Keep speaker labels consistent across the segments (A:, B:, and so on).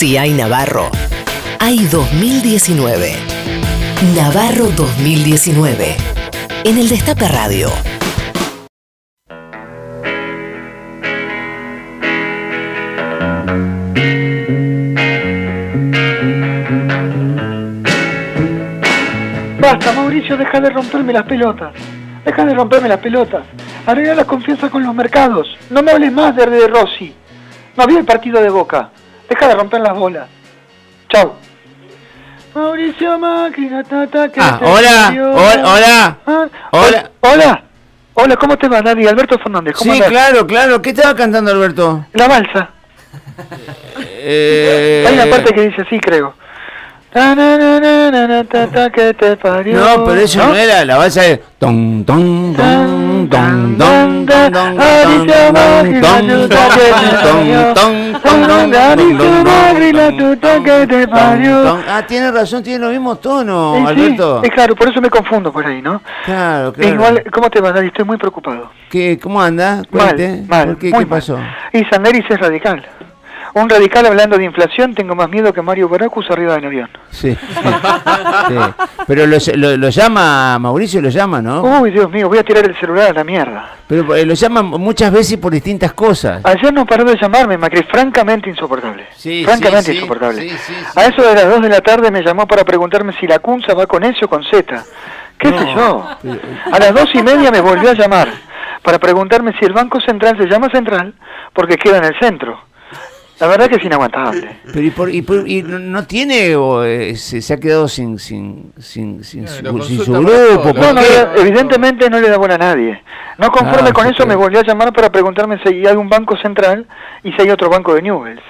A: Si hay Navarro, hay 2019. Navarro 2019. En el Destape Radio.
B: Basta, Mauricio, deja de romperme las pelotas. Deja de romperme las pelotas. Arregla la confianza con los mercados. No me hables más de, de Rossi. No vi el partido de Boca. Deja de romper las bolas. Chau. Mauricio Máquina, tata, que
C: Ah,
B: te
C: hola,
B: parió.
C: hol- hola,
B: Ah,
C: hola.
B: Hola. Hola, ¿cómo te va, Nadie? Alberto Fernández, ¿cómo
C: Sí,
B: andás?
C: claro, claro. ¿Qué estaba cantando Alberto?
B: La balsa.
C: Eh,
B: Hay una parte que dice así, creo. Na, na, na, na, na, ta, ta, que te parió.
C: No, pero eso no, era, la balsa de... Ton, ton, ton, ton, ton, ton, ton, ton,
B: Alicia Máquina,
C: ton,
B: tu
C: ton,
B: ta que te parió.
C: ton, ton, ton, ton,
B: Alicia
C: ton,
B: Máquina,
C: ton,
B: tu ta que te
C: ton,
B: parió.
C: ton. Ah, tiene razón, tiene los mismos tonos,
B: Sí, sí,
C: Alberto.
B: es claro, por eso me confundo por ahí, ¿no?
C: Claro, claro.
B: Igual, ¿cómo te va, Nadie? Estoy muy preocupado.
C: ¿Qué, ¿Cómo anda?
B: Mal, mal,
C: ¿Por qué?
B: muy
C: ¿Qué
B: mal.
C: pasó?
B: Y Sanderis es radical. Un radical hablando de inflación, tengo más miedo que Mario Baracus arriba del avión.
C: Sí. sí. Pero lo, lo, lo llama, Mauricio lo llama, ¿no?
B: Uy, Dios mío, voy a tirar el celular a la mierda.
C: Pero eh, lo llama muchas veces por distintas cosas.
B: Ayer no paró de llamarme, Macri, francamente insoportable.
C: Sí,
B: francamente
C: sí, sí,
B: insoportable.
C: sí, sí, sí.
B: A eso de las 2 de la tarde me llamó para preguntarme si la Cunza va con S o con Z. ¿Qué sé yo? A las dos y media me volvió a llamar para preguntarme si el Banco Central se llama Central porque queda en el centro. La verdad que es inaguantable.
C: Pero y, por, y, por- y no- no tiene o eh, se, se ha quedado sin sin sin, sin, su,
D: lo
C: sin su grupo.
D: todo,
C: ¿por
B: No, no, le- evidentemente no le da buena a nadie. No conforme
C: Ah,
B: con
C: sí,
B: eso me volvió a llamar para preguntarme si hay un banco central y si hay otro banco de Newells.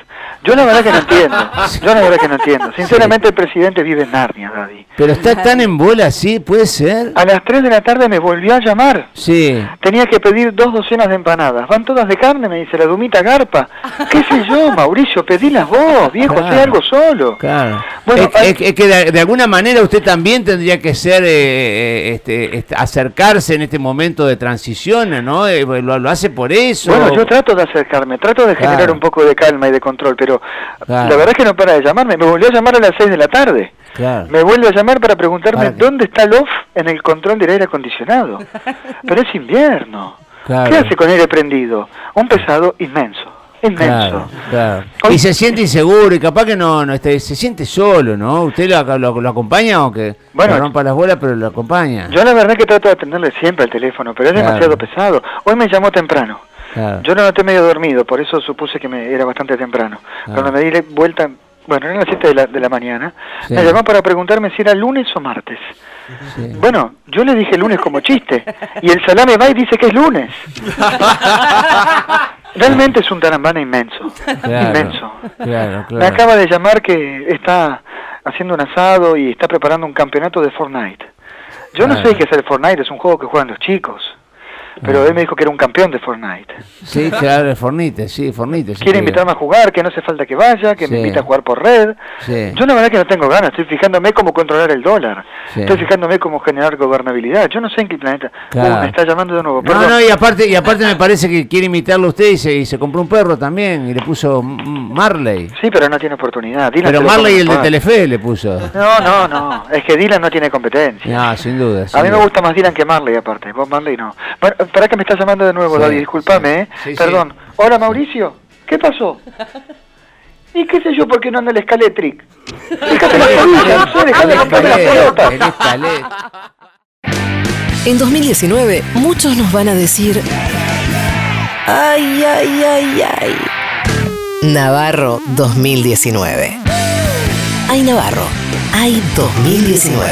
B: Yo la verdad que no entiendo. Yo la verdad que no entiendo. Sinceramente el presidente vive en Narnia, Daddy.
C: Pero está tan en bola así, puede ser.
B: A las 3 de la tarde me volvió a llamar.
C: Sí.
B: Tenía que pedir dos docenas de empanadas. Van todas de carne, me dice la Dumita Garpa. ¿Qué sé yo, Mauricio? Pedilas vos, viejo,
C: Claro.
B: sé algo solo.
C: Claro.
B: Bueno,
C: es,
B: hay-
C: es- es que de, de alguna manera usted también tendría que ser, eh, eh, este, este, acercarse en este momento de transición, ¿no? Eh, lo, lo hace por eso.
B: Bueno, yo trato de acercarme, trato de generar un poco de calma y de control, pero
C: Claro.
B: la verdad es que no para de llamarme. Me volvió a llamar a las 6 de la tarde.
C: Claro.
B: Me vuelve a llamar para preguntarme dónde está el off en el control del aire acondicionado. Pero es invierno.
C: Claro.
B: ¿Qué hace con aire prendido? Un pesado inmenso. Inmenso.
C: Claro, claro.
B: Hoy-
C: Y se siente inseguro y capaz que no, no este, se siente solo, ¿no? ¿Usted lo, lo, lo acompaña aunque
B: Bueno,
C: le rompa las bolas, pero lo acompaña?
B: Yo la verdad que trato de atenderle siempre al teléfono, pero es
C: Claro.
B: demasiado pesado. Hoy me llamó temprano.
C: Claro.
B: Yo lo noté medio dormido, por eso supuse que me era bastante temprano. Cuando me di vuelta, bueno, eran las 7 de la, de la mañana,
C: Sí.
B: me llamó para preguntarme si era lunes o martes.
C: Sí.
B: Bueno, yo le dije lunes como chiste, y el salame va y dice que es lunes. Realmente es un tarambana inmenso,
C: Claro,
B: inmenso.
C: claro,
B: Me acaba de llamar que está haciendo un asado y está preparando un campeonato de Fortnite. Yo no
C: Claro.
B: sé qué es el Fortnite, es un juego que juegan los chicos. Pero
C: Ah.
B: él me dijo que era un campeón de Fortnite.
C: Sí, claro, el Fornite, sí, Fornite. sí
B: Quiere invitarme a jugar, que no hace falta que vaya, que me
C: Sí.
B: invite a jugar por red.
C: Sí.
B: Yo la verdad que no tengo ganas, estoy fijándome cómo controlar el dólar. Estoy fijándome cómo generar gobernabilidad. Yo no sé en qué planeta.
C: Claro.
B: Uh, me está llamando de nuevo.
C: No,
B: perdón.
C: no, y aparte, y aparte me parece que quiere imitarlo a usted y se, y se compró un perro también y le puso Marley.
B: Sí, pero no tiene oportunidad. Dylan
C: Pero Marley
B: come
C: el de. Telefe le puso.
B: No, no, no. Es que Dylan no tiene competencia.
C: No, sin duda.
B: A mí me gusta más Dylan que Marley, aparte. Vos Marley no. Bueno, para que me estás llamando de nuevo,
C: Sí,
B: David. Disculpame, ¿eh?
C: sí, sí.
B: Perdón. Hola, Mauricio. ¿Qué pasó? ¿Y qué sé yo por qué no anda el Scaletric? Déjate la colilla, no sé,
C: escalé.
A: En 2019, muchos nos van a decir. Ay, ay, ay, ay. Navarro 2019. Ay, Navarro. Ay, 2019.